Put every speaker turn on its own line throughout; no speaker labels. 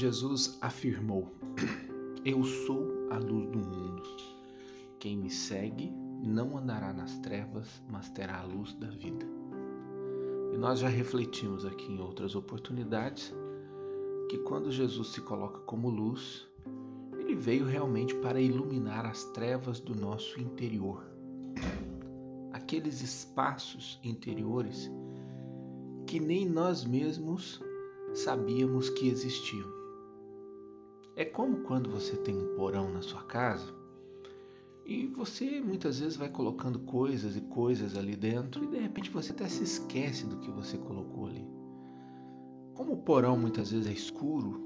Jesus afirmou: Eu sou a luz do mundo. Quem me segue não andará nas trevas, mas terá a luz da vida. E nós já refletimos aqui em outras oportunidades que quando Jesus se coloca como luz, ele veio realmente para iluminar as trevas do nosso interior. Aqueles espaços interiores que nem nós mesmos sabíamos que existiam. É como quando você tem um porão na sua casa e você muitas vezes vai colocando coisas e coisas ali dentro e de repente você até se esquece do que você colocou ali. Como o porão muitas vezes é escuro,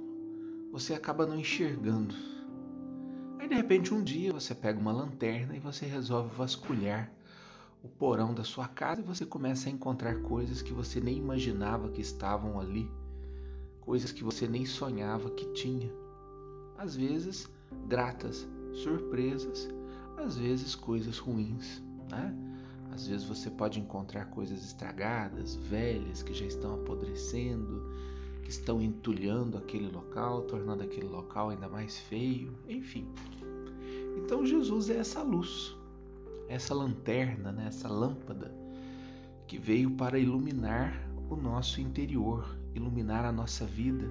você acaba não enxergando. Aí de repente um dia você pega uma lanterna e você resolve vasculhar o porão da sua casa e você começa a encontrar coisas que você nem imaginava que estavam ali, coisas que você nem sonhava que tinha. Às vezes, gratas surpresas, às vezes coisas ruins, né? Às vezes você pode encontrar coisas estragadas, velhas, que já estão apodrecendo, que estão entulhando aquele local, tornando aquele local ainda mais feio, enfim. Então Jesus é essa luz, essa lanterna, né, essa lâmpada que veio para iluminar o nosso interior, iluminar a nossa vida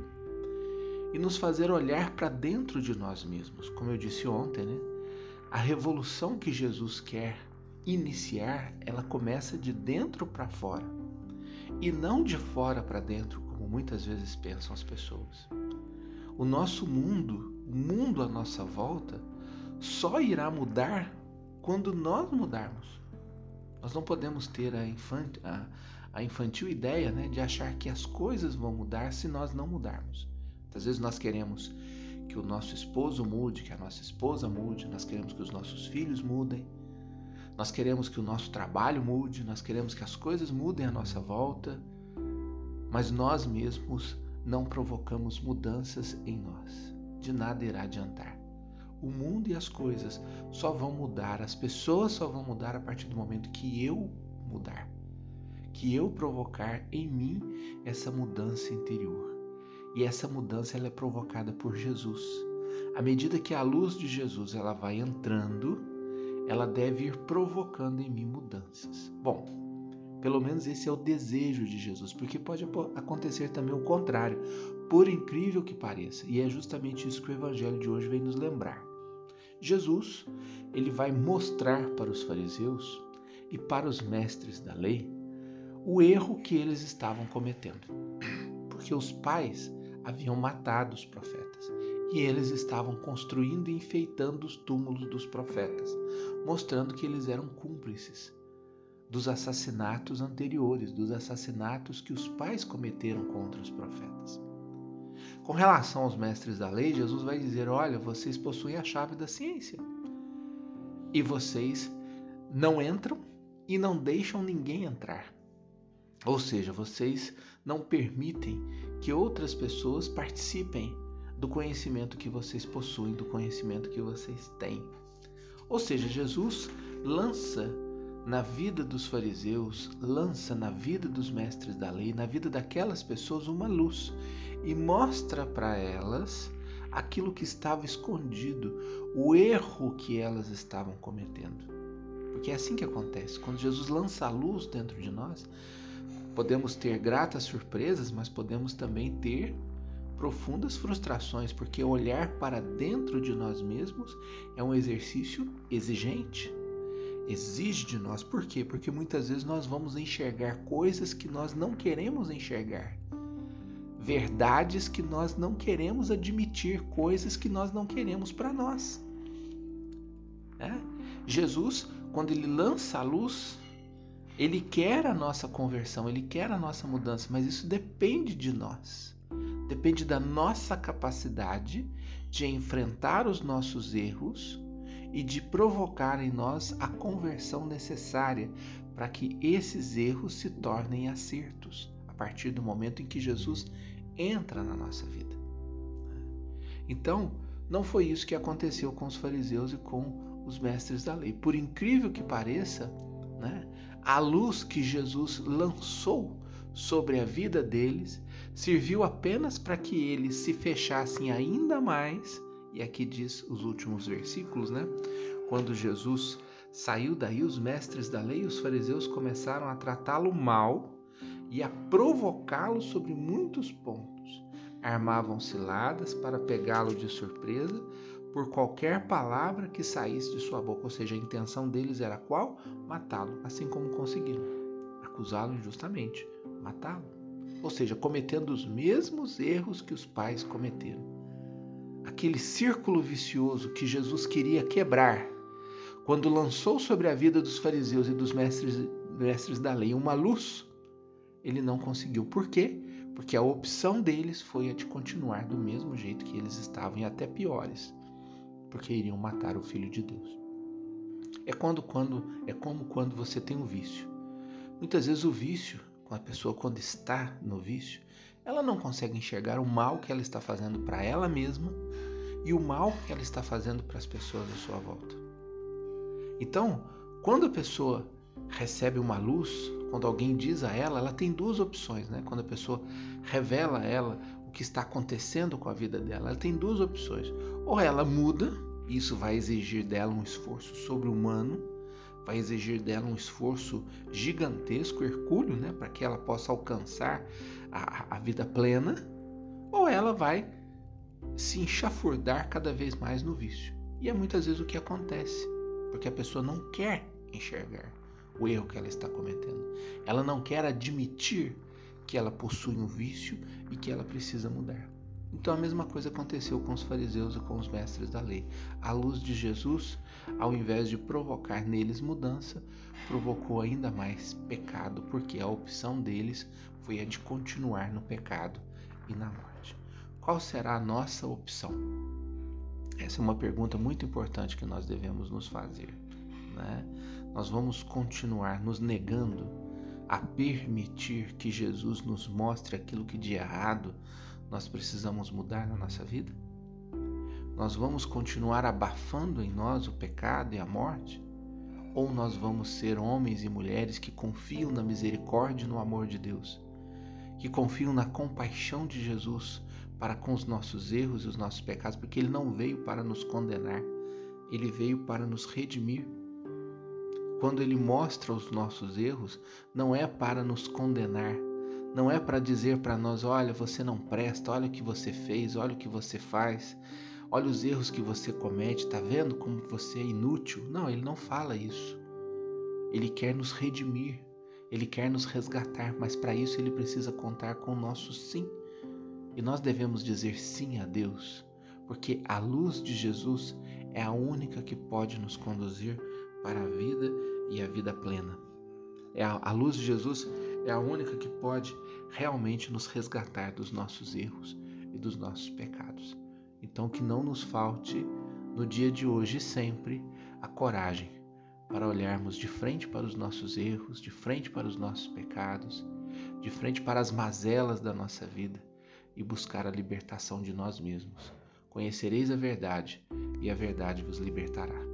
e nos fazer olhar para dentro de nós mesmos. Como eu disse ontem, né? A revolução que Jesus quer iniciar, ela começa de dentro para fora e não de fora para dentro, como muitas vezes pensam as pessoas. O nosso mundo, o mundo à nossa volta, só irá mudar quando nós mudarmos. Nós não podemos ter a, infant, a, a infantil ideia né, de achar que as coisas vão mudar se nós não mudarmos. Às vezes nós queremos que o nosso esposo mude, que a nossa esposa mude, nós queremos que os nossos filhos mudem, nós queremos que o nosso trabalho mude, nós queremos que as coisas mudem à nossa volta, mas nós mesmos não provocamos mudanças em nós. De nada irá adiantar o mundo e as coisas só vão mudar, as pessoas só vão mudar a partir do momento que eu mudar, que eu provocar em mim essa mudança interior. E essa mudança ela é provocada por Jesus. À medida que a luz de Jesus ela vai entrando, ela deve ir provocando em mim mudanças. Bom, pelo menos esse é o desejo de Jesus, porque pode acontecer também o contrário, por incrível que pareça. E é justamente isso que o evangelho de hoje vem nos lembrar. Jesus, ele vai mostrar para os fariseus e para os mestres da lei o erro que eles estavam cometendo. Porque os pais haviam matado os profetas e eles estavam construindo e enfeitando os túmulos dos profetas, mostrando que eles eram cúmplices dos assassinatos anteriores, dos assassinatos que os pais cometeram contra os profetas. Com relação aos mestres da lei, Jesus vai dizer: Olha, vocês possuem a chave da ciência. E vocês não entram e não deixam ninguém entrar. Ou seja, vocês não permitem que outras pessoas participem do conhecimento que vocês possuem, do conhecimento que vocês têm. Ou seja, Jesus lança na vida dos fariseus, lança na vida dos mestres da lei, na vida daquelas pessoas uma luz e mostra para elas aquilo que estava escondido, o erro que elas estavam cometendo. Porque é assim que acontece. Quando Jesus lança a luz dentro de nós, podemos ter gratas surpresas, mas podemos também ter profundas frustrações, porque olhar para dentro de nós mesmos é um exercício exigente. Exige de nós. Por quê? Porque muitas vezes nós vamos enxergar coisas que nós não queremos enxergar verdades que nós não queremos admitir, coisas que nós não queremos para nós. É? Jesus, quando ele lança a luz, ele quer a nossa conversão, ele quer a nossa mudança, mas isso depende de nós. Depende da nossa capacidade de enfrentar os nossos erros e de provocar em nós a conversão necessária para que esses erros se tornem acertos a partir do momento em que Jesus entra na nossa vida. Então, não foi isso que aconteceu com os fariseus e com os mestres da lei. Por incrível que pareça, né, a luz que Jesus lançou sobre a vida deles serviu apenas para que eles se fechassem ainda mais. E aqui diz os últimos versículos, né? Quando Jesus saiu daí, os mestres da lei e os fariseus começaram a tratá-lo mal e a provocá-lo sobre muitos pontos. Armavam ciladas para pegá-lo de surpresa por qualquer palavra que saísse de sua boca. Ou seja, a intenção deles era qual? Matá-lo, assim como conseguiram. Acusá-lo injustamente, matá-lo. Ou seja, cometendo os mesmos erros que os pais cometeram. Aquele círculo vicioso que Jesus queria quebrar quando lançou sobre a vida dos fariseus e dos mestres, mestres da lei uma luz, ele não conseguiu. Por quê? Porque a opção deles foi a de continuar do mesmo jeito que eles estavam e até piores, porque iriam matar o filho de Deus. É quando, quando é como quando você tem um vício. Muitas vezes o vício, a pessoa quando está no vício, ela não consegue enxergar o mal que ela está fazendo para ela mesma e o mal que ela está fazendo para as pessoas à sua volta. Então, quando a pessoa recebe uma luz, quando alguém diz a ela, ela tem duas opções, né? Quando a pessoa revela a ela que está acontecendo com a vida dela, ela tem duas opções. Ou ela muda, isso vai exigir dela um esforço sobre-humano, vai exigir dela um esforço gigantesco, hercúleo, né, para que ela possa alcançar a, a vida plena, ou ela vai se enxafurdar cada vez mais no vício. E é muitas vezes o que acontece porque a pessoa não quer enxergar o erro que ela está cometendo. Ela não quer admitir que ela possui um vício e que ela precisa mudar. Então a mesma coisa aconteceu com os fariseus e com os mestres da lei. A luz de Jesus, ao invés de provocar neles mudança, provocou ainda mais pecado, porque a opção deles foi a de continuar no pecado e na morte. Qual será a nossa opção? Essa é uma pergunta muito importante que nós devemos nos fazer. Né? Nós vamos continuar nos negando a permitir que Jesus nos mostre aquilo que de errado nós precisamos mudar na nossa vida? Nós vamos continuar abafando em nós o pecado e a morte? Ou nós vamos ser homens e mulheres que confiam na misericórdia e no amor de Deus, que confiam na compaixão de Jesus para com os nossos erros e os nossos pecados, porque ele não veio para nos condenar, ele veio para nos redimir. Quando ele mostra os nossos erros, não é para nos condenar, não é para dizer para nós: olha, você não presta, olha o que você fez, olha o que você faz, olha os erros que você comete, tá vendo como você é inútil? Não, ele não fala isso. Ele quer nos redimir, ele quer nos resgatar, mas para isso ele precisa contar com o nosso sim. E nós devemos dizer sim a Deus, porque a luz de Jesus é a única que pode nos conduzir para a vida e a vida plena. É a, a luz de Jesus é a única que pode realmente nos resgatar dos nossos erros e dos nossos pecados. Então que não nos falte no dia de hoje e sempre a coragem para olharmos de frente para os nossos erros, de frente para os nossos pecados, de frente para as mazelas da nossa vida e buscar a libertação de nós mesmos. Conhecereis a verdade, e a verdade vos libertará.